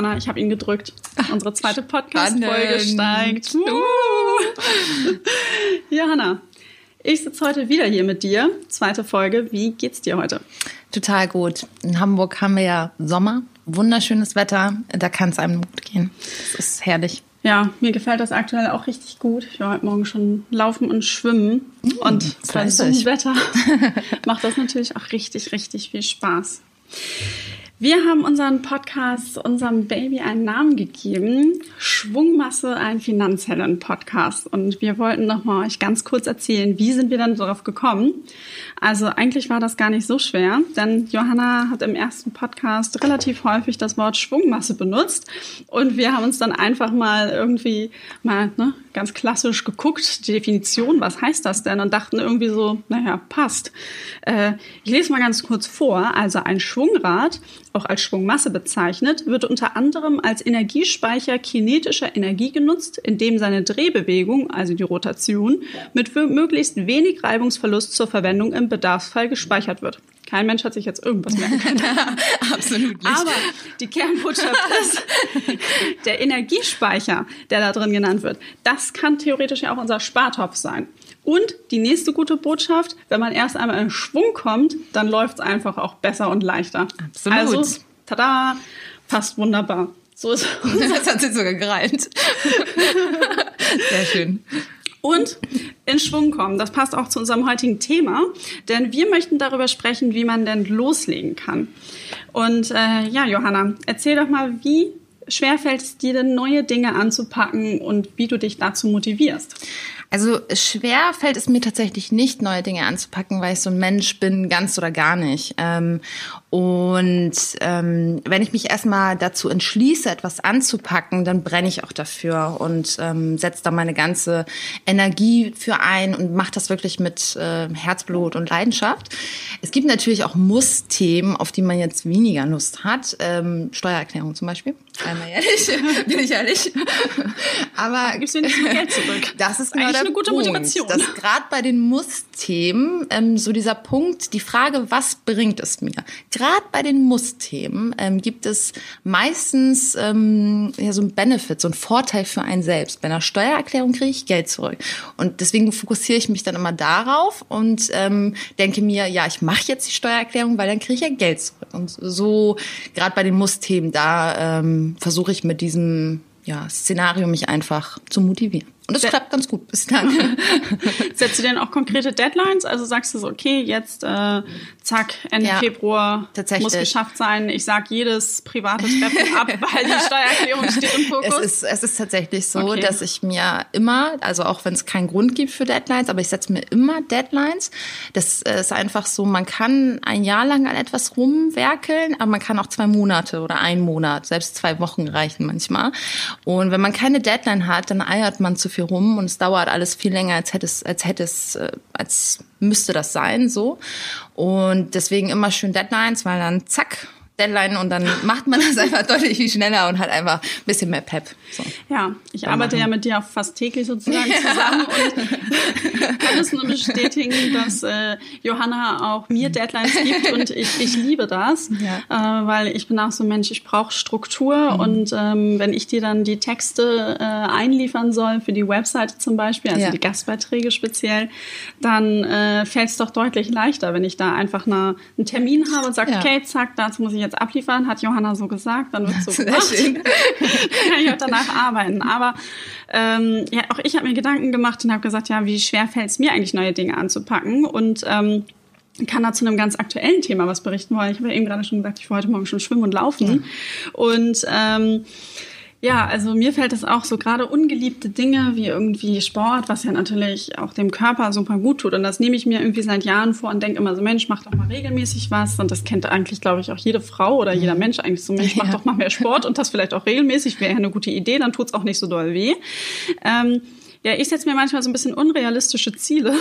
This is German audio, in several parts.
Johanna, ich habe ihn gedrückt. Unsere zweite Podcast-Folge steigt. Uh. Johanna, ich sitze heute wieder hier mit dir. Zweite Folge. Wie geht's dir heute? Total gut. In Hamburg haben wir ja Sommer, wunderschönes Wetter. Da kann es einem gut gehen. Das ist herrlich. Ja, mir gefällt das aktuell auch richtig gut. Ich war heute Morgen schon laufen und schwimmen. Mm, und bei so Wetter macht das natürlich auch richtig, richtig viel Spaß. Wir haben unseren Podcast, unserem Baby einen Namen gegeben. Schwungmasse, ein Finanzhellen-Podcast. Und wir wollten nochmal euch ganz kurz erzählen, wie sind wir dann darauf gekommen? Also eigentlich war das gar nicht so schwer, denn Johanna hat im ersten Podcast relativ häufig das Wort Schwungmasse benutzt. Und wir haben uns dann einfach mal irgendwie mal ne, ganz klassisch geguckt, die Definition, was heißt das denn? Und dachten irgendwie so, naja, passt. Äh, ich lese mal ganz kurz vor. Also ein Schwungrad auch als Schwungmasse bezeichnet, wird unter anderem als Energiespeicher kinetischer Energie genutzt, indem seine Drehbewegung, also die Rotation, mit möglichst wenig Reibungsverlust zur Verwendung im Bedarfsfall gespeichert wird. Kein Mensch hat sich jetzt irgendwas merken können. Absolut nicht. Aber die Kernbotschaft ist, der Energiespeicher, der da drin genannt wird, das kann theoretisch ja auch unser Spartopf sein. Und die nächste gute Botschaft, wenn man erst einmal in Schwung kommt, dann läuft es einfach auch besser und leichter. Absolut. Also, tada, passt wunderbar. So ist Das hat sie sogar gereimt. Sehr schön. Und in Schwung kommen. Das passt auch zu unserem heutigen Thema, denn wir möchten darüber sprechen, wie man denn loslegen kann. Und äh, ja, Johanna, erzähl doch mal, wie schwer fällt es dir denn, neue Dinge anzupacken und wie du dich dazu motivierst? Also schwer fällt es mir tatsächlich nicht, neue Dinge anzupacken, weil ich so ein Mensch bin, ganz oder gar nicht. Ähm, und ähm, wenn ich mich erstmal dazu entschließe, etwas anzupacken, dann brenne ich auch dafür und ähm, setze da meine ganze Energie für ein und mache das wirklich mit Herzblut und Leidenschaft. Es gibt natürlich auch Muss-Themen, auf die man jetzt weniger Lust hat. Steuererklärung zum Beispiel. Einmal ehrlich, bin ich ehrlich. Aber gibst du nicht so Geld zurück. Das ist genau der eine gute Punkt, Motivation. Dass gerade bei den Muss-Themen ähm, so dieser Punkt, die Frage, was bringt es mir? Gerade bei den Muss-Themen ähm, gibt es meistens ähm, ja, so ein Benefit, so ein Vorteil für einen selbst. Bei einer Steuererklärung kriege ich Geld zurück. Und deswegen fokussiere ich mich dann immer darauf und ähm, denke mir, ja, ich mache jetzt die Steuererklärung, weil dann kriege ich ja Geld zurück. Und so, gerade bei den Muss-Themen, da ähm, versuche ich mit diesem ja, Szenario mich einfach zu motivieren. Und das klappt ganz gut bislang. Setzt du denn auch konkrete Deadlines? Also sagst du so, okay, jetzt äh, zack, Ende ja, Februar muss geschafft sein. Ich sag jedes private Treffen ab, weil die Steuererklärung steht im Fokus. Es ist, es ist tatsächlich so, okay. dass ich mir immer, also auch wenn es keinen Grund gibt für Deadlines, aber ich setze mir immer Deadlines. Das äh, ist einfach so, man kann ein Jahr lang an etwas rumwerkeln, aber man kann auch zwei Monate oder einen Monat, selbst zwei Wochen reichen manchmal. Und wenn man keine Deadline hat, dann eiert man zu viel viel rum und es dauert alles viel länger, als hätte es, als hätte es, äh, als müsste das sein, so. Und deswegen immer schön Deadlines, weil dann zack, Deadline und dann macht man das einfach deutlich viel schneller und hat einfach ein bisschen mehr Pep. So. Ja, ich Dann arbeite machen. ja mit dir auch fast täglich sozusagen zusammen und kann es nur bestätigen, dass äh, Johanna auch mir Deadlines gibt und ich, ich liebe das, ja. äh, weil ich bin auch so ein Mensch, ich brauche Struktur mhm. und ähm, wenn ich dir dann die Texte äh, einliefern soll für die Webseite zum Beispiel, also ja. die Gastbeiträge speziell, dann äh, fällt es doch deutlich leichter, wenn ich da einfach eine, einen Termin habe und sage, ja. okay, zack, dazu muss ich jetzt jetzt abliefern, hat Johanna so gesagt, dann wird so gemacht. kann ich auch danach arbeiten. Aber ähm, ja, auch ich habe mir Gedanken gemacht und habe gesagt, ja, wie schwer fällt es mir eigentlich, neue Dinge anzupacken? Und ähm, kann da zu einem ganz aktuellen Thema was berichten wollen. Ich habe ja eben gerade schon gesagt, ich wollte heute Morgen schon schwimmen und laufen. Mhm. Und ähm, ja, also mir fällt es auch so gerade ungeliebte Dinge wie irgendwie Sport, was ja natürlich auch dem Körper super gut tut. Und das nehme ich mir irgendwie seit Jahren vor und denke immer so, Mensch, mach doch mal regelmäßig was. Und das kennt eigentlich, glaube ich, auch jede Frau oder jeder mhm. Mensch eigentlich so, Mensch, mach ja. doch mal mehr Sport und das vielleicht auch regelmäßig. Wäre ja eine gute Idee, dann tut's auch nicht so doll weh. Ähm, ja, ich setze mir manchmal so ein bisschen unrealistische Ziele,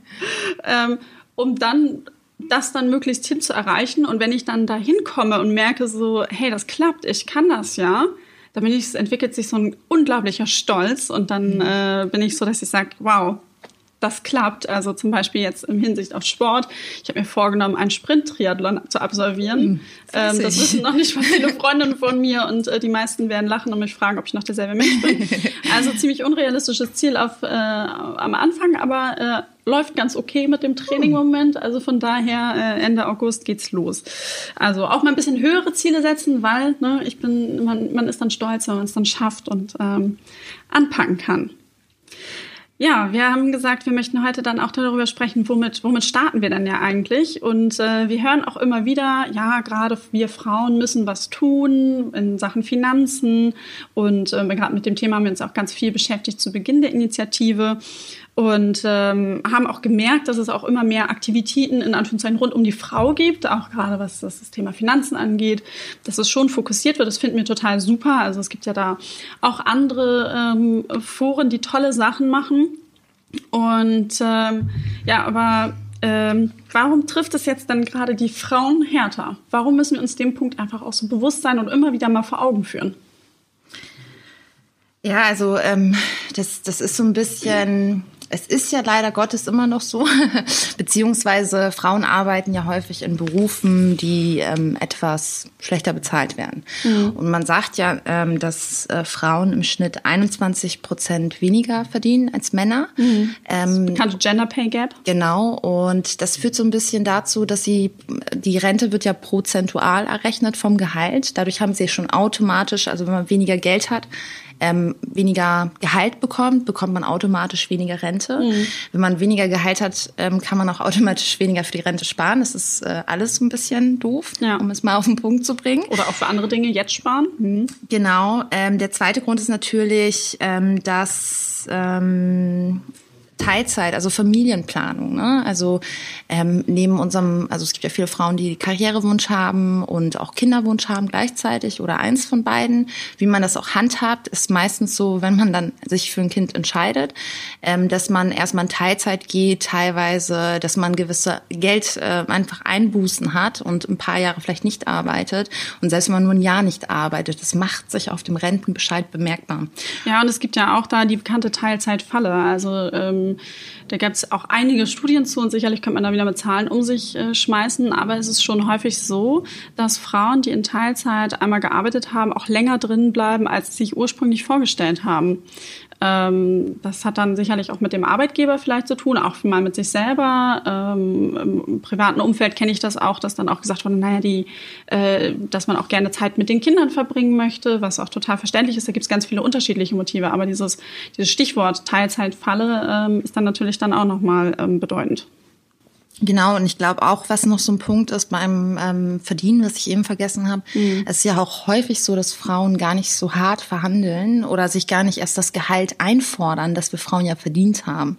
ähm, um dann das dann möglichst hin zu erreichen. Und wenn ich dann da hinkomme und merke so, hey, das klappt, ich kann das ja, da bin ich, es entwickelt sich so ein unglaublicher Stolz und dann mhm. äh, bin ich so, dass ich sage, wow, das klappt. Also zum Beispiel jetzt im Hinsicht auf Sport. Ich habe mir vorgenommen, einen Sprint-Triathlon zu absolvieren. Mhm, ähm, das wissen noch nicht viele Freundinnen von mir und äh, die meisten werden lachen und mich fragen, ob ich noch derselbe Mensch bin. Also ziemlich unrealistisches Ziel auf, äh, am Anfang, aber äh, läuft ganz okay mit dem Training im Moment. Also von daher äh, Ende August geht's los. Also auch mal ein bisschen höhere Ziele setzen, weil ne, ich bin, man, man ist dann stolz, wenn man es dann schafft und ähm, anpacken kann. Ja, wir haben gesagt, wir möchten heute dann auch darüber sprechen, womit, womit starten wir denn ja eigentlich? Und äh, wir hören auch immer wieder, ja, gerade wir Frauen müssen was tun in Sachen Finanzen. Und äh, gerade mit dem Thema haben wir uns auch ganz viel beschäftigt zu Beginn der Initiative und ähm, haben auch gemerkt, dass es auch immer mehr Aktivitäten in Anführungszeichen rund um die Frau gibt, auch gerade was das Thema Finanzen angeht, dass es schon fokussiert wird. Das finden wir total super. Also es gibt ja da auch andere ähm, Foren, die tolle Sachen machen. Und ähm, ja, aber ähm, warum trifft es jetzt dann gerade die Frauen härter? Warum müssen wir uns dem Punkt einfach auch so bewusst sein und immer wieder mal vor Augen führen? Ja, also ähm, das, das ist so ein bisschen es ist ja leider Gottes immer noch so, beziehungsweise Frauen arbeiten ja häufig in Berufen, die ähm, etwas schlechter bezahlt werden. Mhm. Und man sagt ja, ähm, dass äh, Frauen im Schnitt 21 Prozent weniger verdienen als Männer. Mhm. Ähm, bekannte Gender Pay Gap. Genau. Und das führt so ein bisschen dazu, dass sie, die Rente wird ja prozentual errechnet vom Gehalt. Dadurch haben sie schon automatisch, also wenn man weniger Geld hat, ähm, weniger Gehalt bekommt, bekommt man automatisch weniger Rente. Mhm. Wenn man weniger Gehalt hat, ähm, kann man auch automatisch weniger für die Rente sparen. Das ist äh, alles ein bisschen doof, ja. um es mal auf den Punkt zu bringen. Oder auch für andere Dinge jetzt sparen. Mhm. Genau. Ähm, der zweite Grund ist natürlich, ähm, dass ähm, Teilzeit, also Familienplanung. Ne? Also ähm, neben unserem, also es gibt ja viele Frauen, die Karrierewunsch haben und auch Kinderwunsch haben gleichzeitig oder eins von beiden. Wie man das auch handhabt, ist meistens so, wenn man dann sich für ein Kind entscheidet, ähm, dass man erstmal in Teilzeit geht, teilweise, dass man gewisse Geld äh, einfach Einbußen hat und ein paar Jahre vielleicht nicht arbeitet. Und selbst wenn man nur ein Jahr nicht arbeitet, das macht sich auf dem Rentenbescheid bemerkbar. Ja, und es gibt ja auch da die bekannte Teilzeitfalle. Also ähm, da gab es auch einige Studien zu und sicherlich könnte man da wieder mit Zahlen um sich äh, schmeißen, aber es ist schon häufig so, dass Frauen, die in Teilzeit einmal gearbeitet haben, auch länger drin bleiben, als sie sich ursprünglich vorgestellt haben. Ähm, das hat dann sicherlich auch mit dem Arbeitgeber vielleicht zu tun, auch mal mit sich selber. Ähm, Im privaten Umfeld kenne ich das auch, dass dann auch gesagt wurde, naja, die, äh, dass man auch gerne Zeit mit den Kindern verbringen möchte, was auch total verständlich ist. Da gibt es ganz viele unterschiedliche Motive, aber dieses, dieses Stichwort Teilzeitfalle ähm, ist dann natürlich dann auch nochmal ähm, bedeutend. Genau, und ich glaube auch, was noch so ein Punkt ist beim ähm, Verdienen, was ich eben vergessen habe, mhm. es ist ja auch häufig so, dass Frauen gar nicht so hart verhandeln oder sich gar nicht erst das Gehalt einfordern, das wir Frauen ja verdient haben.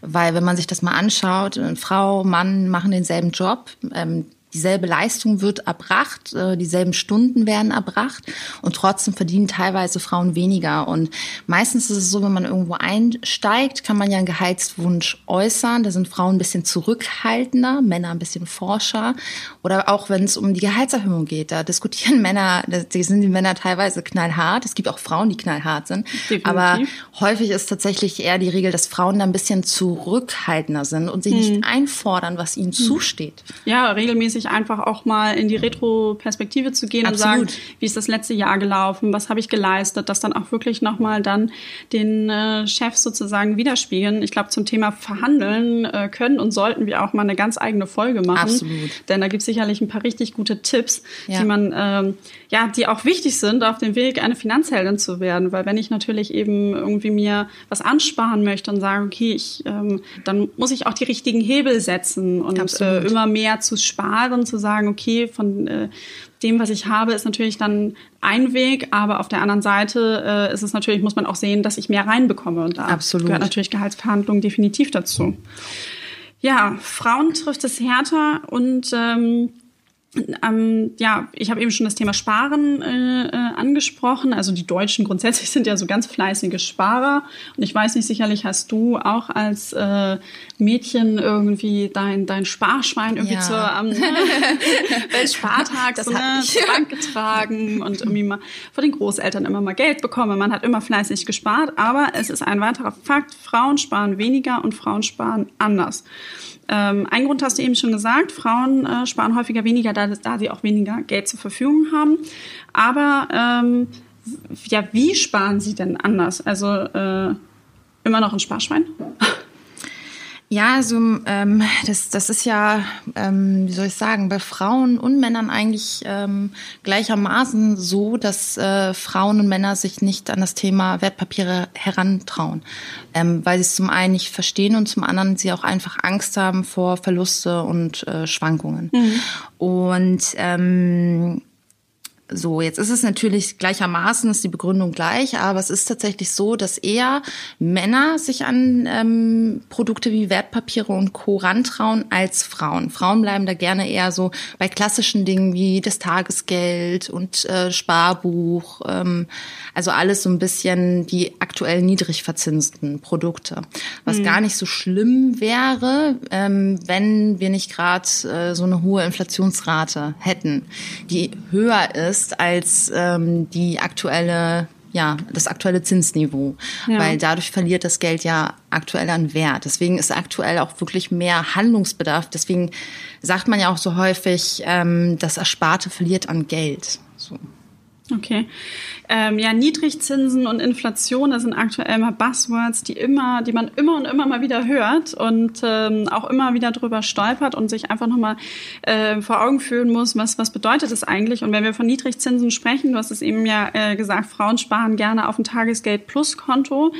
Weil wenn man sich das mal anschaut, Frau, Mann machen denselben Job, ähm, dieselbe Leistung wird erbracht, äh, dieselben Stunden werden erbracht und trotzdem verdienen teilweise Frauen weniger. Und meistens ist es so, wenn man irgendwo einsteigt, kann man ja einen Gehaltswunsch äußern. Da sind Frauen ein bisschen zurückhaltender, Männer ein bisschen forscher. Oder auch wenn es um die Gehaltserhöhung geht, da diskutieren Männer, da sind die Männer teilweise knallhart. Es gibt auch Frauen, die knallhart sind. Definitiv. Aber häufig ist tatsächlich eher die Regel, dass Frauen da ein bisschen zurückhaltender sind und sich hm. nicht einfordern, was ihnen hm. zusteht. Ja, regelmäßig sich einfach auch mal in die Retro-Perspektive zu gehen Absolut. und sagen, wie ist das letzte Jahr gelaufen, was habe ich geleistet, das dann auch wirklich nochmal dann den äh, Chefs sozusagen widerspiegeln. Ich glaube, zum Thema Verhandeln äh, können und sollten wir auch mal eine ganz eigene Folge machen. Absolut. Denn da gibt es sicherlich ein paar richtig gute Tipps, ja. die man, ähm, ja, die auch wichtig sind auf dem Weg, eine Finanzheldin zu werden. Weil wenn ich natürlich eben irgendwie mir was ansparen möchte und sage, okay, ich, ähm, dann muss ich auch die richtigen Hebel setzen und äh, immer mehr zu sparen darin zu sagen, okay, von äh, dem, was ich habe, ist natürlich dann ein Weg, aber auf der anderen Seite äh, ist es natürlich, muss man auch sehen, dass ich mehr reinbekomme. Und da Absolut. gehört natürlich Gehaltsverhandlung definitiv dazu. Ja, Frauen trifft es härter und ähm, ähm, ja, ich habe eben schon das Thema Sparen äh, äh, angesprochen. Also die Deutschen grundsätzlich sind ja so ganz fleißige Sparer. Und ich weiß nicht, sicherlich hast du auch als äh, Mädchen irgendwie dein, dein Sparschwein irgendwie ja. zur am Weltspartag so, ne, zur Bank getragen und irgendwie mal von den Großeltern immer mal Geld bekommen. Man hat immer fleißig gespart. Aber es ist ein weiterer Fakt, Frauen sparen weniger und Frauen sparen anders. Ähm, ein Grund hast du eben schon gesagt, Frauen äh, sparen häufiger weniger, da, da sie auch weniger Geld zur Verfügung haben. Aber ähm, ja, wie sparen sie denn anders? Also äh, immer noch ein Sparschwein? Ja, also ähm, das, das ist ja, ähm, wie soll ich sagen, bei Frauen und Männern eigentlich ähm, gleichermaßen so, dass äh, Frauen und Männer sich nicht an das Thema Wertpapiere herantrauen, ähm, weil sie es zum einen nicht verstehen und zum anderen sie auch einfach Angst haben vor Verluste und äh, Schwankungen. Mhm. Und ähm, so, jetzt ist es natürlich gleichermaßen, ist die Begründung gleich, aber es ist tatsächlich so, dass eher Männer sich an ähm, Produkte wie Wertpapiere und Co. rantrauen als Frauen. Frauen bleiben da gerne eher so bei klassischen Dingen wie das Tagesgeld und äh, Sparbuch, ähm, also alles so ein bisschen die aktuell niedrig verzinsten Produkte. Was mhm. gar nicht so schlimm wäre, ähm, wenn wir nicht gerade äh, so eine hohe Inflationsrate hätten, die höher ist ist als ähm, die aktuelle ja, das aktuelle Zinsniveau, ja. weil dadurch verliert das Geld ja aktuell an Wert. Deswegen ist aktuell auch wirklich mehr Handlungsbedarf. Deswegen sagt man ja auch so häufig, ähm, das Ersparte verliert an Geld. So. Okay. Ähm, ja, Niedrigzinsen und Inflation, das sind aktuell mal Buzzwords, die immer, die man immer und immer mal wieder hört und ähm, auch immer wieder drüber stolpert und sich einfach nochmal äh, vor Augen führen muss, was, was bedeutet es eigentlich? Und wenn wir von Niedrigzinsen sprechen, du hast es eben ja äh, gesagt, Frauen sparen gerne auf ein Tagesgeld Plus Konto.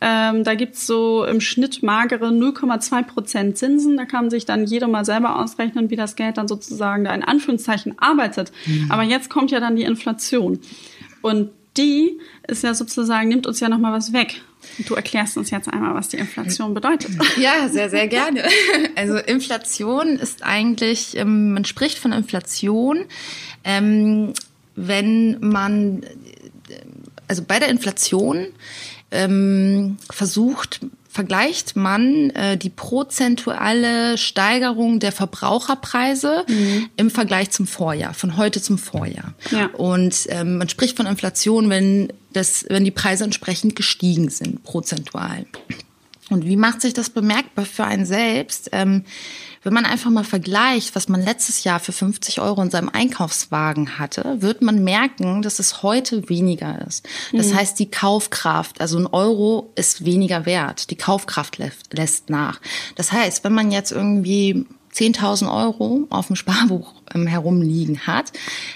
Ähm, da gibt's so im Schnitt magere 0,2 Prozent Zinsen. Da kann sich dann jeder mal selber ausrechnen, wie das Geld dann sozusagen da in Anführungszeichen arbeitet. Mhm. Aber jetzt kommt ja dann die Inflation. Und die ist ja sozusagen, nimmt uns ja nochmal was weg. Du erklärst uns jetzt einmal, was die Inflation bedeutet. Ja, sehr, sehr gerne. Also Inflation ist eigentlich, ähm, man spricht von Inflation, ähm, wenn man, also bei der Inflation ähm, versucht, vergleicht man äh, die prozentuale Steigerung der Verbraucherpreise mhm. im Vergleich zum Vorjahr, von heute zum Vorjahr. Ja. Und ähm, man spricht von Inflation, wenn, das, wenn die Preise entsprechend gestiegen sind, prozentual. Und wie macht sich das bemerkbar für einen selbst? Ähm, wenn man einfach mal vergleicht, was man letztes Jahr für 50 Euro in seinem Einkaufswagen hatte, wird man merken, dass es heute weniger ist. Das mhm. heißt, die Kaufkraft, also ein Euro ist weniger wert. Die Kaufkraft lässt nach. Das heißt, wenn man jetzt irgendwie 10.000 Euro auf dem Sparbuch ähm, herumliegen hat,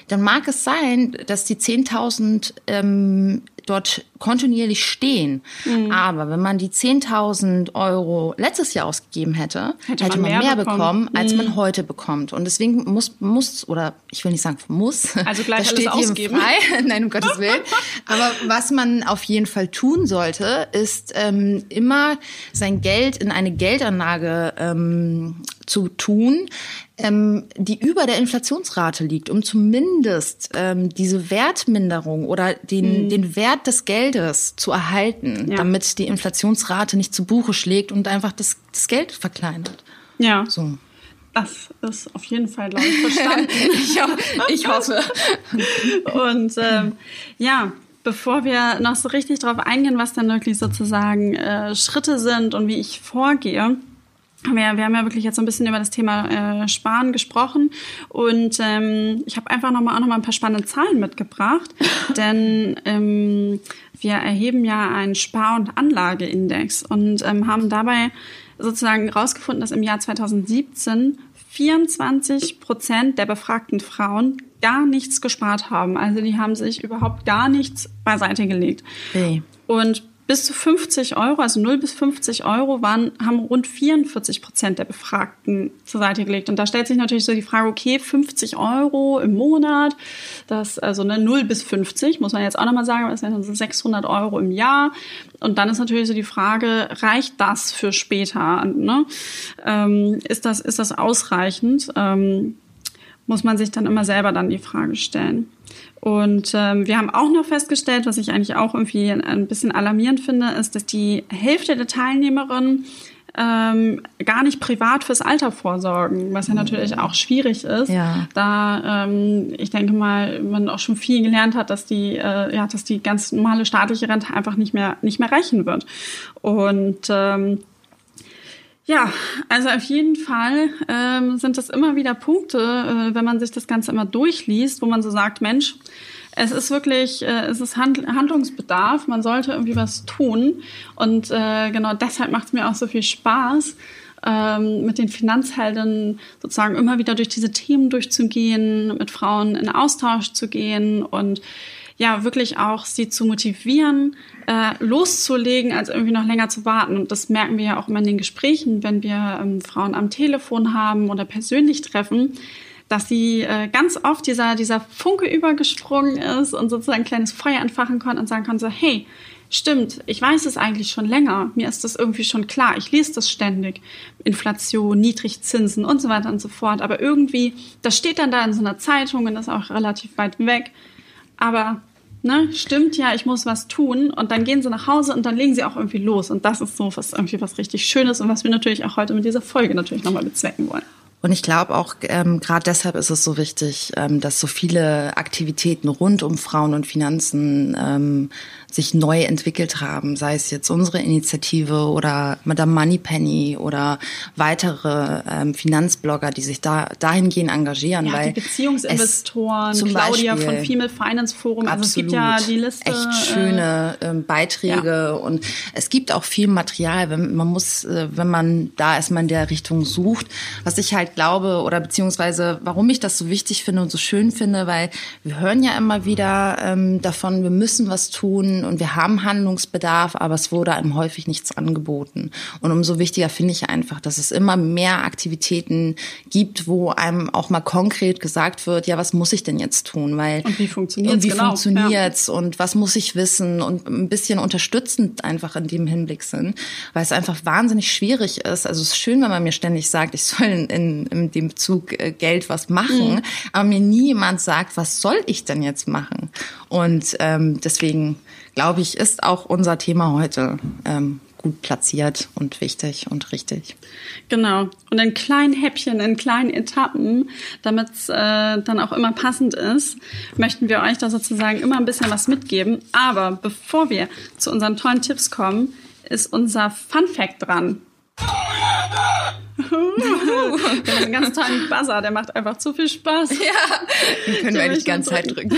dann mag es sein, dass die 10.000 ähm, dort kontinuierlich stehen. Mhm. Aber wenn man die 10.000 Euro letztes Jahr ausgegeben hätte, hätte, hätte man, mehr, mehr bekommen, bekommen als mhm. man heute bekommt. Und deswegen muss, muss, oder ich will nicht sagen muss, also gleich das steht alles ausgeben. frei, nein, um Gottes Willen. Aber was man auf jeden Fall tun sollte, ist ähm, immer sein Geld in eine Geldanlage ähm, zu tun, ähm, die über der Inflationsrate liegt, um zumindest ähm, diese Wertminderung oder den, mhm. den Wert des Geldes zu erhalten, ja. damit die Inflationsrate nicht zu Buche schlägt und einfach das, das Geld verkleinert. Ja. So. Das ist auf jeden Fall, glaube ich, verstanden. ich, ich hoffe. Und ähm, ja, bevor wir noch so richtig darauf eingehen, was dann wirklich sozusagen äh, Schritte sind und wie ich vorgehe, wir, wir haben ja wirklich jetzt so ein bisschen über das Thema äh, Sparen gesprochen und ähm, ich habe einfach noch mal auch noch mal ein paar spannende Zahlen mitgebracht, denn ähm, wir erheben ja einen Spar- und Anlageindex und ähm, haben dabei sozusagen herausgefunden, dass im Jahr 2017 24 Prozent der befragten Frauen gar nichts gespart haben. Also die haben sich überhaupt gar nichts beiseite gelegt. Okay. Und bis zu 50 Euro, also 0 bis 50 Euro, waren, haben rund 44 Prozent der Befragten zur Seite gelegt. Und da stellt sich natürlich so die Frage, okay, 50 Euro im Monat, das, also ne, 0 bis 50, muss man jetzt auch nochmal sagen, das sind 600 Euro im Jahr. Und dann ist natürlich so die Frage, reicht das für später? Ne? Ähm, ist, das, ist das ausreichend? Ähm, muss man sich dann immer selber dann die Frage stellen. Und ähm, wir haben auch noch festgestellt, was ich eigentlich auch irgendwie ein bisschen alarmierend finde, ist, dass die Hälfte der Teilnehmerinnen ähm, gar nicht privat fürs Alter vorsorgen, was ja natürlich auch schwierig ist. Ja. Da ähm, ich denke mal, man auch schon viel gelernt hat, dass die, äh, ja, dass die ganz normale staatliche Rente einfach nicht mehr nicht mehr reichen wird. Und ähm, ja, also auf jeden Fall ähm, sind das immer wieder Punkte, äh, wenn man sich das Ganze immer durchliest, wo man so sagt, Mensch, es ist wirklich, äh, es ist Hand Handlungsbedarf, man sollte irgendwie was tun. Und äh, genau deshalb macht es mir auch so viel Spaß, ähm, mit den Finanzhelden sozusagen immer wieder durch diese Themen durchzugehen, mit Frauen in Austausch zu gehen und ja, wirklich auch sie zu motivieren, äh, loszulegen, als irgendwie noch länger zu warten. Und das merken wir ja auch immer in den Gesprächen, wenn wir ähm, Frauen am Telefon haben oder persönlich treffen, dass sie äh, ganz oft dieser, dieser Funke übergesprungen ist und sozusagen ein kleines Feuer entfachen konnte und sagen konnte, so, hey, stimmt, ich weiß es eigentlich schon länger, mir ist das irgendwie schon klar, ich lese das ständig, Inflation, Niedrigzinsen und so weiter und so fort, aber irgendwie, das steht dann da in so einer Zeitung und ist auch relativ weit weg, aber ne, stimmt ja, ich muss was tun und dann gehen sie nach Hause und dann legen sie auch irgendwie los und das ist so was irgendwie was richtig Schönes und was wir natürlich auch heute mit dieser Folge natürlich nochmal bezwecken wollen. Und ich glaube auch, ähm, gerade deshalb ist es so wichtig, ähm, dass so viele Aktivitäten rund um Frauen und Finanzen ähm, sich neu entwickelt haben, sei es jetzt unsere Initiative oder Madame Moneypenny oder weitere ähm, Finanzblogger, die sich da dahingehend engagieren. Ja, weil die Beziehungsinvestoren, Claudia Beispiel, vom Female Finance Forum, also es gibt ja die Liste. Echt schöne ähm, Beiträge ja. und es gibt auch viel Material, wenn man muss, äh, wenn man da erstmal in der Richtung sucht, was ich halt glaube oder beziehungsweise warum ich das so wichtig finde und so schön finde, weil wir hören ja immer wieder ähm, davon, wir müssen was tun und wir haben Handlungsbedarf, aber es wurde einem häufig nichts angeboten. Und umso wichtiger finde ich einfach, dass es immer mehr Aktivitäten gibt, wo einem auch mal konkret gesagt wird, ja, was muss ich denn jetzt tun? Weil und wie funktioniert wie genau. funktioniert's ja. und was muss ich wissen und ein bisschen unterstützend einfach in dem Hinblick sind, weil es einfach wahnsinnig schwierig ist. Also es ist schön, wenn man mir ständig sagt, ich soll in, in, in dem Bezug äh, Geld was machen, mhm. aber mir nie jemand sagt, was soll ich denn jetzt machen? Und ähm, deswegen glaube ich, ist auch unser Thema heute ähm, gut platziert und wichtig und richtig. Genau. Und in kleinen Häppchen, in kleinen Etappen, damit es äh, dann auch immer passend ist, möchten wir euch da sozusagen immer ein bisschen was mitgeben. Aber bevor wir zu unseren tollen Tipps kommen, ist unser Fun Fact dran. Wir haben einen ganz tollen Buzzer, der macht einfach zu viel Spaß. Ja, den können den wir eigentlich die ganze Zeit drücken.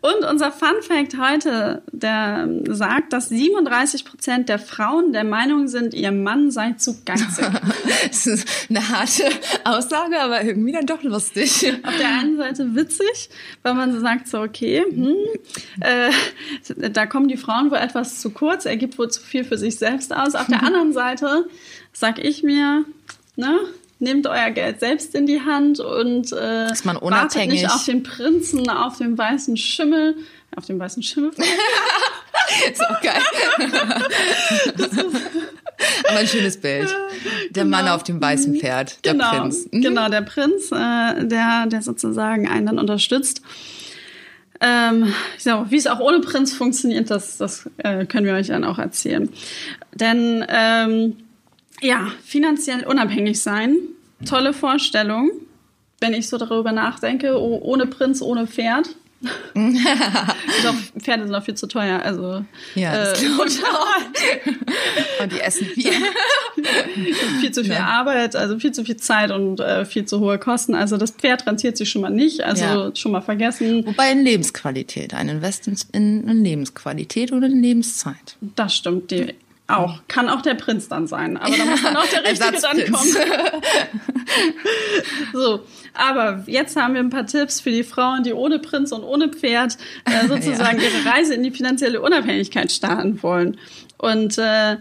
Und unser Fun Fact heute, der sagt, dass 37 Prozent der Frauen der Meinung sind, ihr Mann sei zu geizig. das ist eine harte Aussage, aber irgendwie dann doch lustig. Auf der einen Seite witzig, weil man so sagt, so okay, hm, äh, da kommen die Frauen wohl etwas zu kurz, er gibt wohl zu viel für sich selbst aus. Auf der anderen Seite sag ich mir, ne, nehmt euer Geld selbst in die Hand und äh, ist man unabhängig. wartet nicht auf den Prinzen, auf den weißen Schimmel, auf den weißen Schimmel. ist auch geil. Aber ein schönes Bild. Der genau. Mann auf dem weißen Pferd, der genau. Prinz. Mhm. Genau, der Prinz, äh, der, der sozusagen einen dann unterstützt. Ähm, so, wie es auch ohne Prinz funktioniert, das, das äh, können wir euch dann auch erzählen. Denn ähm, ja, finanziell unabhängig sein. Tolle Vorstellung, wenn ich so darüber nachdenke. Oh, ohne Prinz, ohne Pferd. Doch, Pferde sind auch viel zu teuer. Also, ja, das äh, und die essen viel. viel zu viel ja. Arbeit, also viel zu viel Zeit und äh, viel zu hohe Kosten. Also das Pferd rentiert sich schon mal nicht, also ja. schon mal vergessen. Wobei in Lebensqualität, ein Investment in Lebensqualität oder in Lebenszeit. Das stimmt. Die auch. Kann auch der Prinz dann sein. Aber da muss dann auch der Richtige dann kommen. so. Aber jetzt haben wir ein paar Tipps für die Frauen, die ohne Prinz und ohne Pferd äh, sozusagen ja. ihre Reise in die finanzielle Unabhängigkeit starten wollen. Und äh,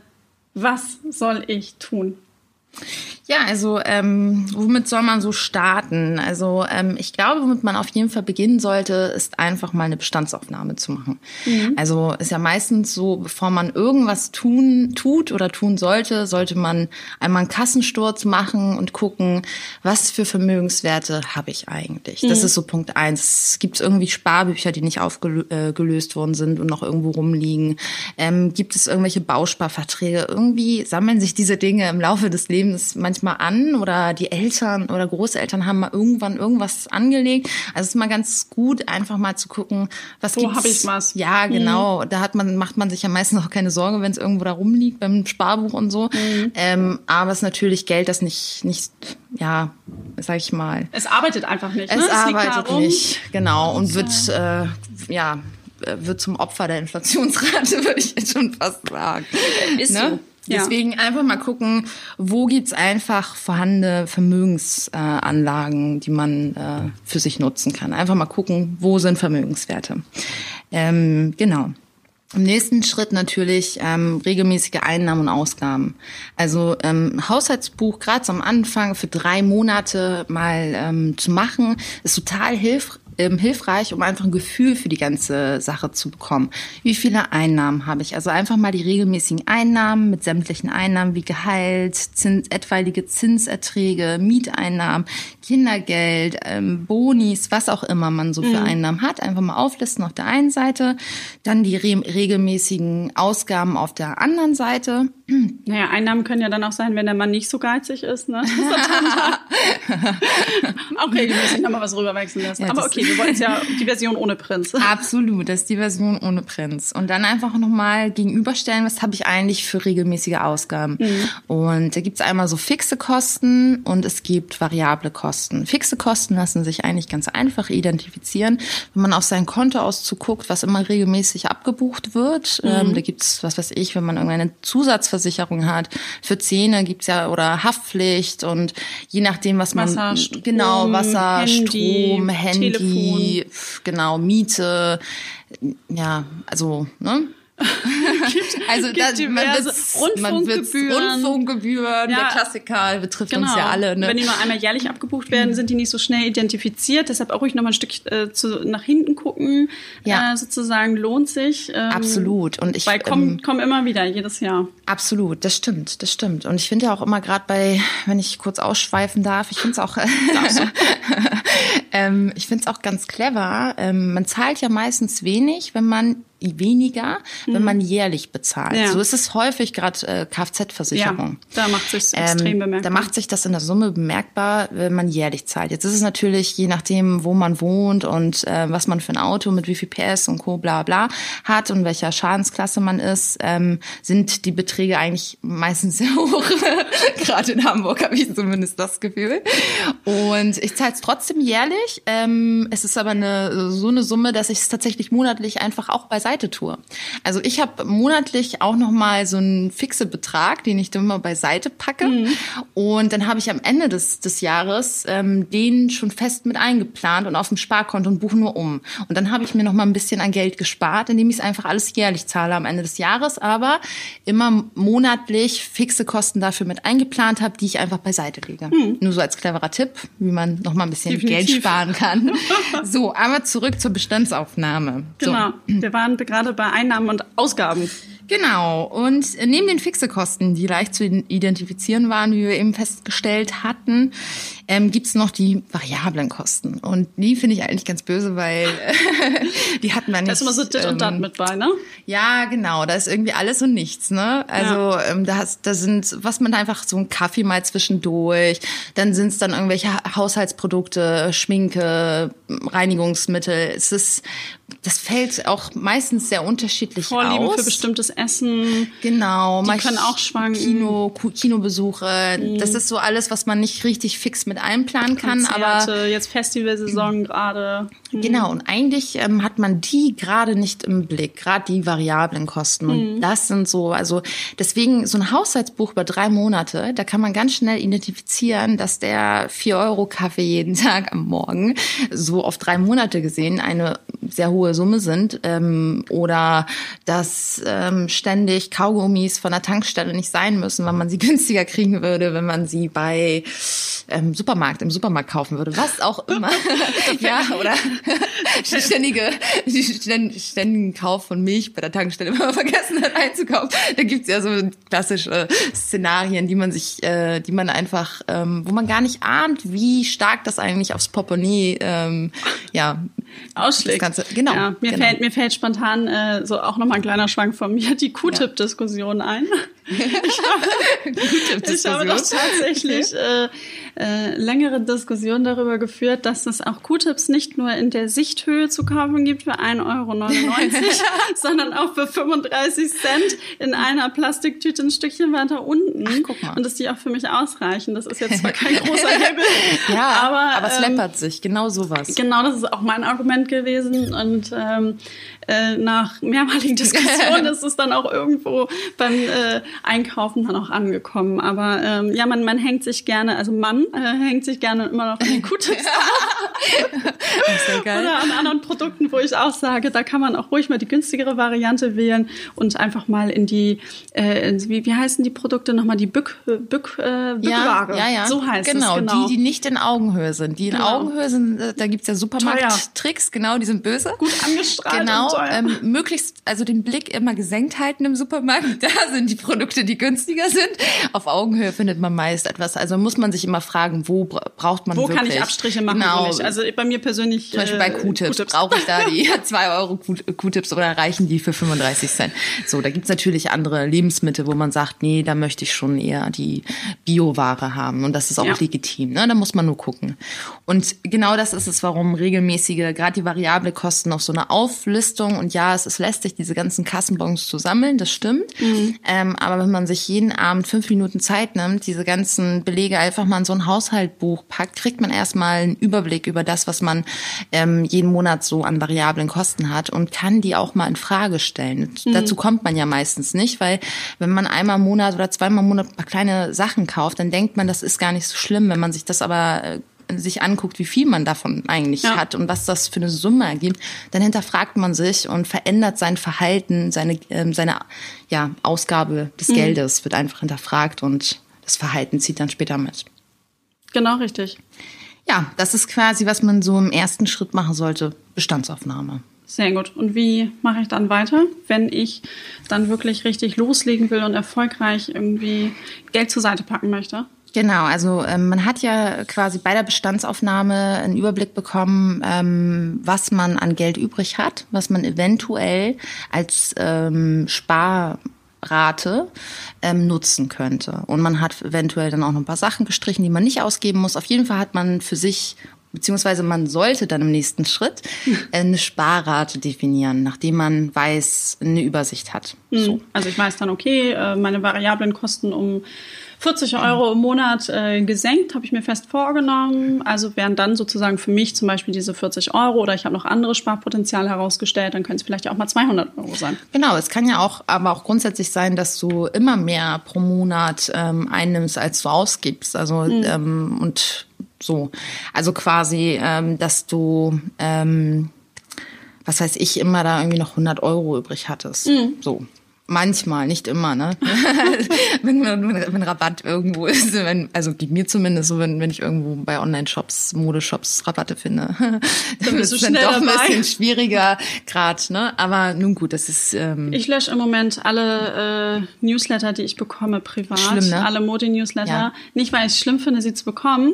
was soll ich tun? Ja, also ähm, womit soll man so starten? Also ähm, ich glaube, womit man auf jeden Fall beginnen sollte, ist einfach mal eine Bestandsaufnahme zu machen. Mhm. Also ist ja meistens so, bevor man irgendwas tun tut oder tun sollte, sollte man einmal einen Kassensturz machen und gucken, was für Vermögenswerte habe ich eigentlich. Mhm. Das ist so Punkt eins. Es gibt irgendwie Sparbücher, die nicht aufgelöst äh, worden sind und noch irgendwo rumliegen. Ähm, gibt es irgendwelche Bausparverträge? Irgendwie sammeln sich diese Dinge im Laufe des Lebens manchmal an oder die Eltern oder Großeltern haben mal irgendwann irgendwas angelegt. Also es ist mal ganz gut, einfach mal zu gucken, was Wo habe ich was? Ja, mhm. genau. Mhm. Da hat man, macht man sich ja meistens auch keine Sorge, wenn es irgendwo da rumliegt beim Sparbuch und so. Mhm. Ähm, aber es ist natürlich Geld, das nicht, nicht, ja, sag ich mal. Es arbeitet einfach nicht. Es, ne? es arbeitet nicht, genau. Und wird, äh, ja, wird zum Opfer der Inflationsrate, würde ich jetzt schon fast sagen. Ist ne? so. Deswegen einfach mal gucken, wo gibt's einfach vorhandene Vermögensanlagen, äh, die man äh, für sich nutzen kann. Einfach mal gucken, wo sind Vermögenswerte. Ähm, genau. Im nächsten Schritt natürlich ähm, regelmäßige Einnahmen und Ausgaben. Also ähm, Haushaltsbuch gerade am Anfang für drei Monate mal ähm, zu machen, ist total hilfreich ähm, hilfreich, um einfach ein Gefühl für die ganze Sache zu bekommen. Wie viele Einnahmen habe ich? Also einfach mal die regelmäßigen Einnahmen mit sämtlichen Einnahmen wie Gehalt, Zins, etwaige Zinserträge, Mieteinnahmen, Kindergeld, ähm, Bonis, was auch immer man so für mhm. Einnahmen hat. Einfach mal auflisten auf der einen Seite, dann die re regelmäßigen Ausgaben auf der anderen Seite. Naja, Einnahmen können ja dann auch sein, wenn der Mann nicht so geizig ist. Ne? auch regelmäßig nochmal was rüberwechseln lassen. Ja, Aber okay, du wolltest ja die Version ohne Prinz. Absolut, das ist die Version ohne Prinz. Und dann einfach nochmal gegenüberstellen, was habe ich eigentlich für regelmäßige Ausgaben. Mhm. Und da gibt's einmal so fixe Kosten und es gibt variable Kosten. Fixe Kosten lassen sich eigentlich ganz einfach identifizieren, wenn man auf sein Konto auszuguckt, was immer regelmäßig abgebucht wird. Mhm. Ähm, da gibt's, was weiß ich, wenn man irgendeine Zusatzversicherung hat. Für Zähne gibt's ja oder Haftpflicht und je nachdem, was man Wasser, Strom, genau Wasser, Handy, Strom, Handy, Telefon. genau Miete, ja, also ne gibt, also gibt da, man wird's, Rundfunkgebühren. Rundfunkgebühren, ja, der Klassiker betrifft genau. uns ja alle. Ne? Wenn die nur einmal jährlich abgebucht werden, sind die nicht so schnell identifiziert. Deshalb auch ruhig noch mal ein Stück äh, zu, nach hinten gucken. Ja. Äh, sozusagen lohnt sich. Ähm, absolut. Und ich weil kommen, ähm, kommen immer wieder jedes Jahr. Absolut, das stimmt, das stimmt. Und ich finde ja auch immer gerade bei, wenn ich kurz ausschweifen darf, ich finde es auch, ähm, ich finde es auch ganz clever. Ähm, man zahlt ja meistens wenig, wenn man weniger, wenn mhm. man jährlich bezahlt. Ja. So ist es häufig gerade äh, Kfz-Versicherung. Ja, da macht sich extrem ähm, bemerkbar. Da macht sich das in der Summe bemerkbar, wenn man jährlich zahlt. Jetzt ist es natürlich je nachdem, wo man wohnt und äh, was man für ein Auto mit wie viel PS und Co. bla bla hat und welcher Schadensklasse man ist, ähm, sind die Beträge eigentlich meistens sehr hoch. gerade in Hamburg habe ich zumindest das Gefühl. Und ich zahle es trotzdem jährlich. Ähm, es ist aber eine so eine Summe, dass ich es tatsächlich monatlich einfach auch beiseite beiseite tue. Also ich habe monatlich auch noch mal so einen fixe Betrag, den ich dann immer beiseite packe. Mhm. Und dann habe ich am Ende des, des Jahres ähm, den schon fest mit eingeplant und auf dem Sparkonto und buche nur um. Und dann habe ich mir noch mal ein bisschen an Geld gespart, indem ich es einfach alles jährlich zahle am Ende des Jahres, aber immer monatlich fixe Kosten dafür mit eingeplant habe, die ich einfach beiseite lege. Mhm. Nur so als cleverer Tipp, wie man noch mal ein bisschen Definitiv. Geld sparen kann. so, aber zurück zur Bestandsaufnahme. Genau. So. Wir waren gerade bei Einnahmen und Ausgaben. Genau. Und neben den Fixekosten, die leicht zu identifizieren waren, wie wir eben festgestellt hatten, ähm, gibt's noch die variablen Kosten. Und die finde ich eigentlich ganz böse, weil die hat man nicht. Da ist immer so dit und dat ähm, mit bei, ne? Ja, genau. Da ist irgendwie alles und nichts, ne? Also ja. ähm, da, hast, da sind, was man einfach so ein Kaffee mal zwischendurch, dann sind's dann irgendwelche Haushaltsprodukte, Schminke, Reinigungsmittel. Es ist das fällt auch meistens sehr unterschiedlich Vorlieben aus. für bestimmtes Essen. Genau. Die können auch schwanken. Kino, Kinobesuche. Mhm. Das ist so alles, was man nicht richtig fix mit einplanen kann. Konzerte, aber jetzt Festivalsaison mhm. gerade. Mhm. Genau. Und eigentlich ähm, hat man die gerade nicht im Blick. Gerade die variablen Kosten. Und mhm. das sind so, also deswegen so ein Haushaltsbuch über drei Monate, da kann man ganz schnell identifizieren, dass der 4 Euro Kaffee jeden Tag am Morgen so auf drei Monate gesehen eine sehr hohe hohe Summe sind ähm, oder dass ähm, ständig Kaugummis von der Tankstelle nicht sein müssen, weil man sie günstiger kriegen würde, wenn man sie bei ähm, Supermarkt im Supermarkt kaufen würde, was auch immer. ja, oder die ständige, die ständigen Kauf von Milch bei der Tankstelle immer vergessen hat einzukaufen. Da gibt's ja so klassische Szenarien, die man sich, äh, die man einfach, ähm, wo man gar nicht ahnt, wie stark das eigentlich aufs Portemonnaie ähm, ja ausschlägt. Ganze, genau. Ja, mir genau. fällt mir fällt spontan äh, so auch nochmal ein kleiner Schwank von mir die Q-Tip-Diskussion ein. ich, habe, doch tatsächlich okay. äh, äh, längere Diskussionen darüber geführt, dass es auch Q-Tips nicht nur in der Sichthöhe zu kaufen gibt für 1,99 Euro, sondern auch für 35 Cent in einer Plastiktüte ein Stückchen weiter unten. Ach, guck mal. Und dass die auch für mich ausreichen. Das ist jetzt zwar kein großer Hebel, ja, aber, aber es ähm, läppert sich. Genau sowas. Genau, das ist auch mein Argument gewesen. Und ähm, äh, nach mehrmaligen Diskussionen ist es dann auch irgendwo beim äh, Einkaufen dann auch angekommen. Aber ähm, ja, man, man hängt sich gerne, also Mann äh, hängt sich gerne immer noch an den Q-Tips Oder an anderen Produkten, wo ich auch sage, da kann man auch ruhig mal die günstigere Variante wählen und einfach mal in die, äh, wie, wie heißen die Produkte nochmal, die Bück, Bück, äh, Bückware. Ja, ja, ja. So heißt genau, es. Genau, die, die nicht in Augenhöhe sind. Die in genau. Augenhöhe sind, äh, da gibt's ja Supermarkt-Tricks, genau, die sind böse. Gut angestrahlt. Genau, ähm, möglichst, also den Blick immer gesenkt halten im Supermarkt. Da sind die Produkte, die günstiger sind. Auf Augenhöhe findet man meist etwas. Also muss man sich immer fragen, wo braucht man wo wirklich. Wo kann ich Abstriche machen? Genau. Also bei mir persönlich. Zum Beispiel bei äh, Q-Tips. Brauche ich da die zwei Euro Q-Tips oder reichen die für 35 Cent? So, da gibt's natürlich andere Lebensmittel, wo man sagt, nee, da möchte ich schon eher die Bioware haben. Und das ist auch ja. legitim. Ne? Da muss man nur gucken. Und genau das ist es, warum regelmäßige, gerade die variable Kosten auf so eine Auflistung und ja, es ist lästig, diese ganzen Kassenbons zu sammeln, das stimmt. Mhm. Ähm, aber wenn man sich jeden Abend fünf Minuten Zeit nimmt, diese ganzen Belege einfach mal in so ein Haushaltbuch packt, kriegt man erstmal einen Überblick über das, was man ähm, jeden Monat so an variablen Kosten hat und kann die auch mal in Frage stellen. Mhm. Dazu kommt man ja meistens nicht, weil wenn man einmal im Monat oder zweimal im Monat ein paar kleine Sachen kauft, dann denkt man, das ist gar nicht so schlimm. Wenn man sich das aber äh, sich anguckt, wie viel man davon eigentlich ja. hat und was das für eine Summe ergibt, dann hinterfragt man sich und verändert sein Verhalten, seine, ähm, seine ja, Ausgabe des mhm. Geldes wird einfach hinterfragt und das Verhalten zieht dann später mit. Genau, richtig. Ja, das ist quasi, was man so im ersten Schritt machen sollte, Bestandsaufnahme. Sehr gut. Und wie mache ich dann weiter, wenn ich dann wirklich richtig loslegen will und erfolgreich irgendwie Geld zur Seite packen möchte? Genau, also ähm, man hat ja quasi bei der Bestandsaufnahme einen Überblick bekommen, ähm, was man an Geld übrig hat, was man eventuell als ähm, Sparrate ähm, nutzen könnte. Und man hat eventuell dann auch noch ein paar Sachen gestrichen, die man nicht ausgeben muss. Auf jeden Fall hat man für sich beziehungsweise man sollte dann im nächsten Schritt eine Sparrate definieren, nachdem man weiß, eine Übersicht hat. Hm. So. Also ich weiß dann, okay, äh, meine variablen Kosten um 40 Euro im Monat äh, gesenkt, habe ich mir fest vorgenommen. Also wären dann sozusagen für mich zum Beispiel diese 40 Euro oder ich habe noch andere Sparpotenzial herausgestellt, dann können es vielleicht auch mal 200 Euro sein. Genau, es kann ja auch, aber auch grundsätzlich sein, dass du immer mehr pro Monat ähm, einnimmst, als du ausgibst. Also mhm. ähm, und so, also quasi, ähm, dass du ähm, was weiß ich, immer da irgendwie noch 100 Euro übrig hattest. Mhm. So. Manchmal, nicht immer, ne? wenn, wenn, wenn Rabatt irgendwo ist, wenn, also geht mir zumindest so, wenn, wenn ich irgendwo bei Online-Shops, Modeshops Rabatte finde, dann ist es dann doch ein bisschen schwieriger gerade, ne? Aber nun gut, das ist. Ähm, ich lösche im Moment alle äh, Newsletter, die ich bekomme, privat. Schlimm, ne? Alle Mode-Newsletter. Ja. Nicht, weil ich es schlimm finde, sie zu bekommen,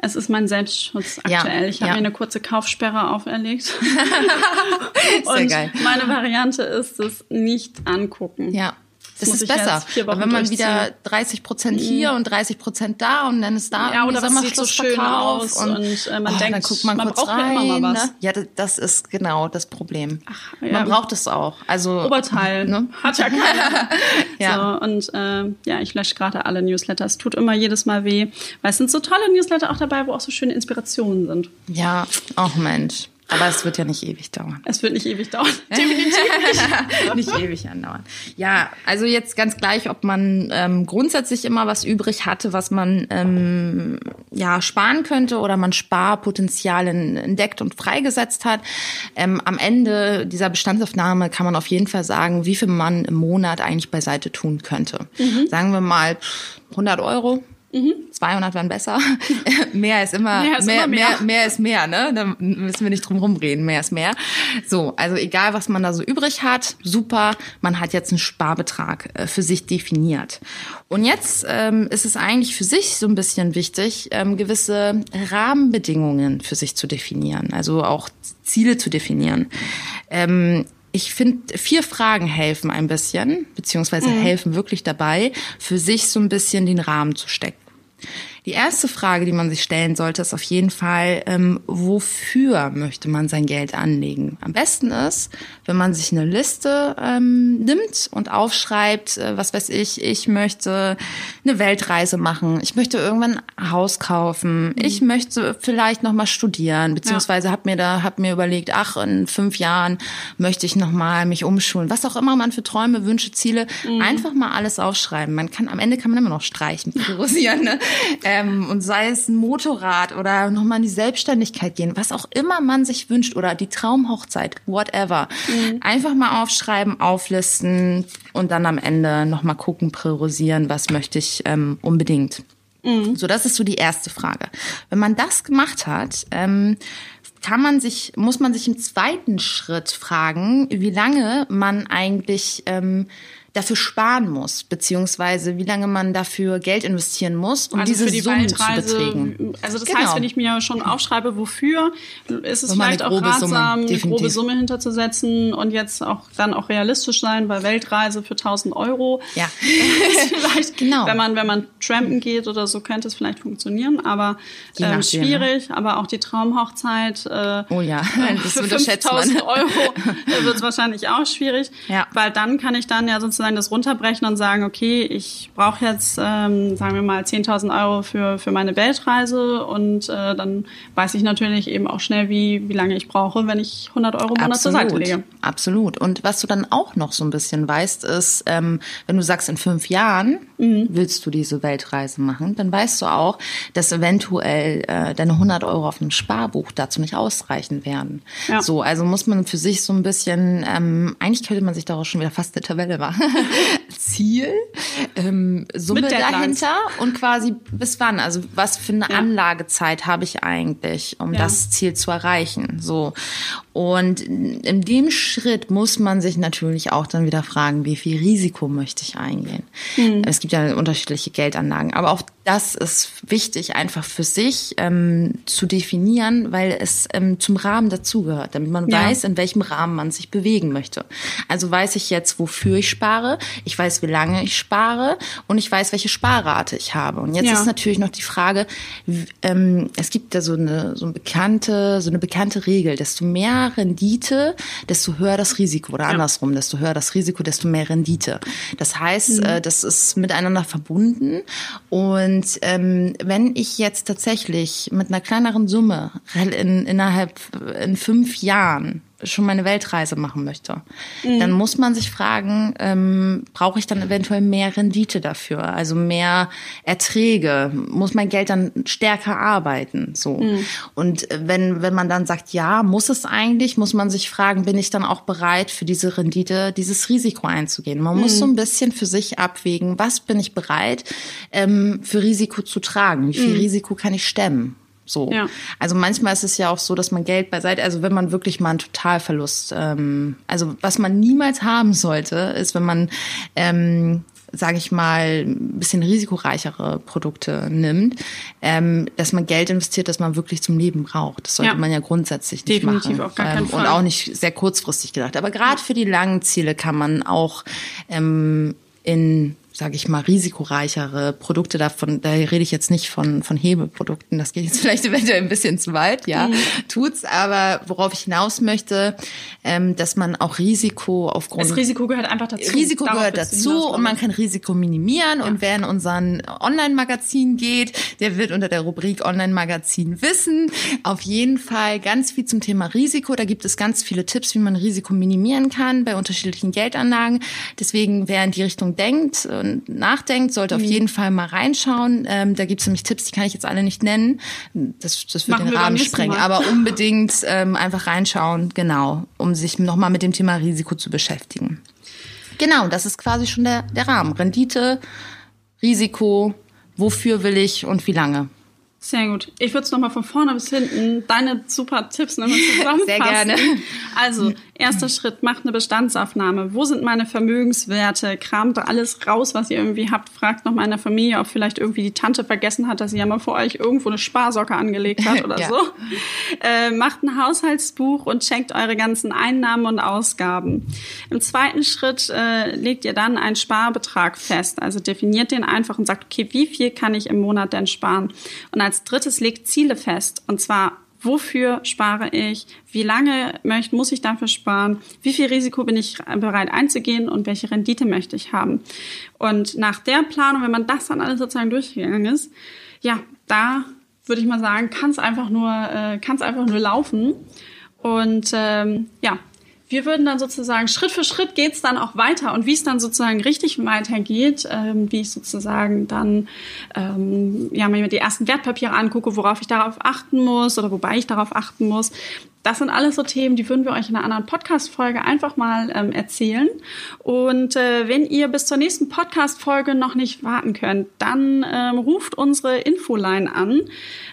es ist mein Selbstschutz aktuell. Ja, ich habe ja. mir eine kurze Kaufsperre auferlegt. und geil. meine Variante ist es nicht angucken. Ja. Das, ist besser. wenn man wieder 30 Prozent hier mhm. und 30 Prozent da und dann ist da ja, oder was sieht so schön aus und, und äh, man oh, denkt, dann guckt man, man kurz rein. Ja, immer mal was. Ne? ja, das ist genau das Problem. Ach, ja. Man braucht es auch. Also Oberteil ne? hat ja keiner. ja. So, und äh, ja, ich lösche gerade alle Newsletter. Es tut immer jedes Mal weh, weil es sind so tolle Newsletter auch dabei, wo auch so schöne Inspirationen sind. Ja, auch Mensch. Aber es wird ja nicht ewig dauern. Es wird nicht ewig dauern. Definitiv nicht. nicht ewig andauern. Ja, also jetzt ganz gleich, ob man ähm, grundsätzlich immer was übrig hatte, was man ähm, ja sparen könnte oder man Sparpotenzial entdeckt und freigesetzt hat. Ähm, am Ende dieser Bestandsaufnahme kann man auf jeden Fall sagen, wie viel man im Monat eigentlich beiseite tun könnte. Mhm. Sagen wir mal 100 Euro Mhm. 200 wären besser. mehr ist immer mehr, ist mehr, immer mehr. mehr, mehr ist mehr, ne? Da müssen wir nicht drum rumreden. Mehr ist mehr. So, also egal, was man da so übrig hat, super. Man hat jetzt einen Sparbetrag äh, für sich definiert. Und jetzt ähm, ist es eigentlich für sich so ein bisschen wichtig, ähm, gewisse Rahmenbedingungen für sich zu definieren. Also auch Ziele zu definieren. Ähm, ich finde, vier Fragen helfen ein bisschen, beziehungsweise mhm. helfen wirklich dabei, für sich so ein bisschen den Rahmen zu stecken. Die erste Frage, die man sich stellen sollte, ist auf jeden Fall, ähm, wofür möchte man sein Geld anlegen? Am besten ist, wenn man sich eine Liste ähm, nimmt und aufschreibt, äh, was weiß ich, ich möchte eine Weltreise machen, ich möchte irgendwann ein Haus kaufen, mhm. ich möchte vielleicht noch mal studieren, beziehungsweise ja. habe mir da hab mir überlegt, ach in fünf Jahren möchte ich noch mal mich umschulen, was auch immer man für Träume, Wünsche, Ziele, mhm. einfach mal alles aufschreiben. Man kann am Ende kann man immer noch streichen, priorisieren. Ne? ähm, und sei es ein Motorrad oder nochmal in die Selbstständigkeit gehen, was auch immer man sich wünscht oder die Traumhochzeit, whatever. Mhm. Einfach mal aufschreiben, auflisten und dann am Ende nochmal gucken, priorisieren, was möchte ich ähm, unbedingt. Mhm. So, das ist so die erste Frage. Wenn man das gemacht hat, ähm, kann man sich, muss man sich im zweiten Schritt fragen, wie lange man eigentlich ähm, dafür sparen muss, beziehungsweise wie lange man dafür Geld investieren muss, um also diese die Summen zu betragen. Also das genau. heißt, wenn ich mir schon aufschreibe, wofür, ist es vielleicht auch ratsam, Summe, eine grobe Summe hinterzusetzen und jetzt auch dann auch realistisch sein, bei Weltreise für 1000 Euro. Ja. vielleicht, genau. wenn man wenn man trampen geht oder so, könnte es vielleicht funktionieren, aber ähm, ne? schwierig. Aber auch die Traumhochzeit. Äh, oh ja, das für 5000 Euro wird es wahrscheinlich auch schwierig, ja. weil dann kann ich dann ja sonst sozusagen das runterbrechen und sagen, okay, ich brauche jetzt, ähm, sagen wir mal, 10.000 Euro für, für meine Weltreise und äh, dann weiß ich natürlich eben auch schnell, wie, wie lange ich brauche, wenn ich 100 Euro im Monat zur Seite lege. Absolut. Und was du dann auch noch so ein bisschen weißt, ist, ähm, wenn du sagst, in fünf Jahren mhm. willst du diese Weltreise machen, dann weißt du auch, dass eventuell äh, deine 100 Euro auf dem Sparbuch dazu nicht ausreichen werden. Ja. So, also muss man für sich so ein bisschen, ähm, eigentlich könnte man sich daraus schon wieder fast eine Tabelle machen. Ziel, ähm, Summe dahinter und quasi bis wann, also was für eine ja. Anlagezeit habe ich eigentlich, um ja. das Ziel zu erreichen. So. Und in dem Schritt muss man sich natürlich auch dann wieder fragen, wie viel Risiko möchte ich eingehen. Mhm. Es gibt ja unterschiedliche Geldanlagen, aber auch das ist wichtig, einfach für sich ähm, zu definieren, weil es ähm, zum Rahmen dazugehört, damit man ja. weiß, in welchem Rahmen man sich bewegen möchte. Also weiß ich jetzt, wofür ich spare, ich weiß, wie lange ich spare und ich weiß, welche Sparrate ich habe. Und jetzt ja. ist natürlich noch die Frage, ähm, es gibt da so eine, so eine bekannte, so eine bekannte Regel, desto mehr Rendite, desto höher das Risiko. Oder ja. andersrum, desto höher das Risiko, desto mehr Rendite. Das heißt, mhm. äh, das ist miteinander verbunden. Und ähm, wenn ich jetzt tatsächlich mit einer kleineren Summe in, innerhalb in fünf Jahren schon meine Weltreise machen möchte, mhm. dann muss man sich fragen, ähm, brauche ich dann eventuell mehr Rendite dafür, also mehr Erträge, muss mein Geld dann stärker arbeiten, so. Mhm. Und wenn wenn man dann sagt, ja, muss es eigentlich, muss man sich fragen, bin ich dann auch bereit für diese Rendite, dieses Risiko einzugehen? Man mhm. muss so ein bisschen für sich abwägen, was bin ich bereit ähm, für Risiko zu tragen, wie viel mhm. Risiko kann ich stemmen? So. Ja. Also manchmal ist es ja auch so, dass man Geld beiseite, also wenn man wirklich mal einen Totalverlust, ähm, also was man niemals haben sollte, ist, wenn man ähm, sage ich mal, ein bisschen risikoreichere Produkte nimmt, ähm, dass man Geld investiert, das man wirklich zum Leben braucht. Das sollte ja. man ja grundsätzlich nicht Definitiv, machen. Auf gar ähm, Fall. Und auch nicht sehr kurzfristig gedacht. Aber gerade für die langen Ziele kann man auch ähm, in sage ich mal, risikoreichere Produkte davon, da rede ich jetzt nicht von, von Hebeprodukten, das geht jetzt vielleicht eventuell ein bisschen zu weit, ja, mhm. tut's, aber worauf ich hinaus möchte, ähm, dass man auch Risiko aufgrund... Das Risiko gehört einfach dazu. Risiko Darauf gehört dazu und man kann Risiko minimieren ja. und wer in unseren Online-Magazin geht, der wird unter der Rubrik Online-Magazin wissen. Auf jeden Fall ganz viel zum Thema Risiko, da gibt es ganz viele Tipps, wie man Risiko minimieren kann bei unterschiedlichen Geldanlagen. Deswegen, wer in die Richtung denkt, nachdenkt, sollte auf mhm. jeden Fall mal reinschauen. Ähm, da gibt es nämlich Tipps, die kann ich jetzt alle nicht nennen. Das, das wird den Rahmen sprengen. Aber unbedingt ähm, einfach reinschauen, genau, um sich nochmal mit dem Thema Risiko zu beschäftigen. Genau, das ist quasi schon der, der Rahmen. Rendite, Risiko, wofür will ich und wie lange. Sehr gut. Ich würde es nochmal von vorne bis hinten deine super Tipps nochmal zusammenfassen. Sehr gerne. Also, erster Schritt, macht eine Bestandsaufnahme. Wo sind meine Vermögenswerte? Kramt da alles raus, was ihr irgendwie habt. Fragt noch mal in der Familie, ob vielleicht irgendwie die Tante vergessen hat, dass sie ja mal vor euch irgendwo eine Sparsocke angelegt hat oder ja. so. Äh, macht ein Haushaltsbuch und checkt eure ganzen Einnahmen und Ausgaben. Im zweiten Schritt äh, legt ihr dann einen Sparbetrag fest. Also definiert den einfach und sagt, okay, wie viel kann ich im Monat denn sparen? Und als drittes legt Ziele fest. Und zwar, wofür spare ich? Wie lange möchte, muss ich dafür sparen? Wie viel Risiko bin ich bereit einzugehen? Und welche Rendite möchte ich haben? Und nach der Planung, wenn man das dann alles sozusagen durchgegangen ist, ja, da würde ich mal sagen, kann es einfach nur, äh, kann es einfach nur laufen. Und ähm, ja, wir würden dann sozusagen Schritt für Schritt geht's dann auch weiter und wie es dann sozusagen richtig weitergeht, ähm, wie ich sozusagen dann ähm, ja mir die ersten Wertpapiere angucke, worauf ich darauf achten muss oder wobei ich darauf achten muss. Das sind alles so Themen, die würden wir euch in einer anderen Podcast-Folge einfach mal ähm, erzählen. Und äh, wenn ihr bis zur nächsten Podcast-Folge noch nicht warten könnt, dann ähm, ruft unsere Infoline an.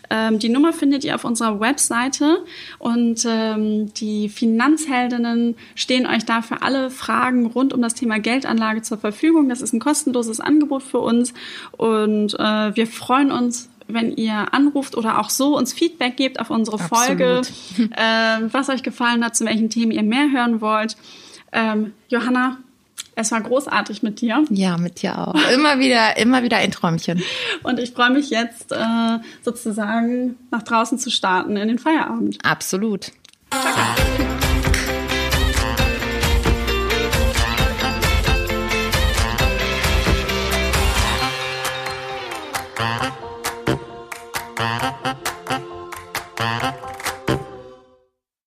Ähm, die Nummer findet ihr auf unserer Webseite und ähm, die Finanzheldinnen stehen euch da für alle Fragen rund um das Thema Geldanlage zur Verfügung. Das ist ein kostenloses Angebot für uns und äh, wir freuen uns wenn ihr anruft oder auch so uns Feedback gebt auf unsere Folge, äh, was euch gefallen hat, zu welchen Themen ihr mehr hören wollt. Ähm, Johanna, es war großartig mit dir. Ja, mit dir auch. Immer wieder, immer wieder ein Träumchen. Und ich freue mich jetzt äh, sozusagen nach draußen zu starten in den Feierabend. Absolut. Ciao.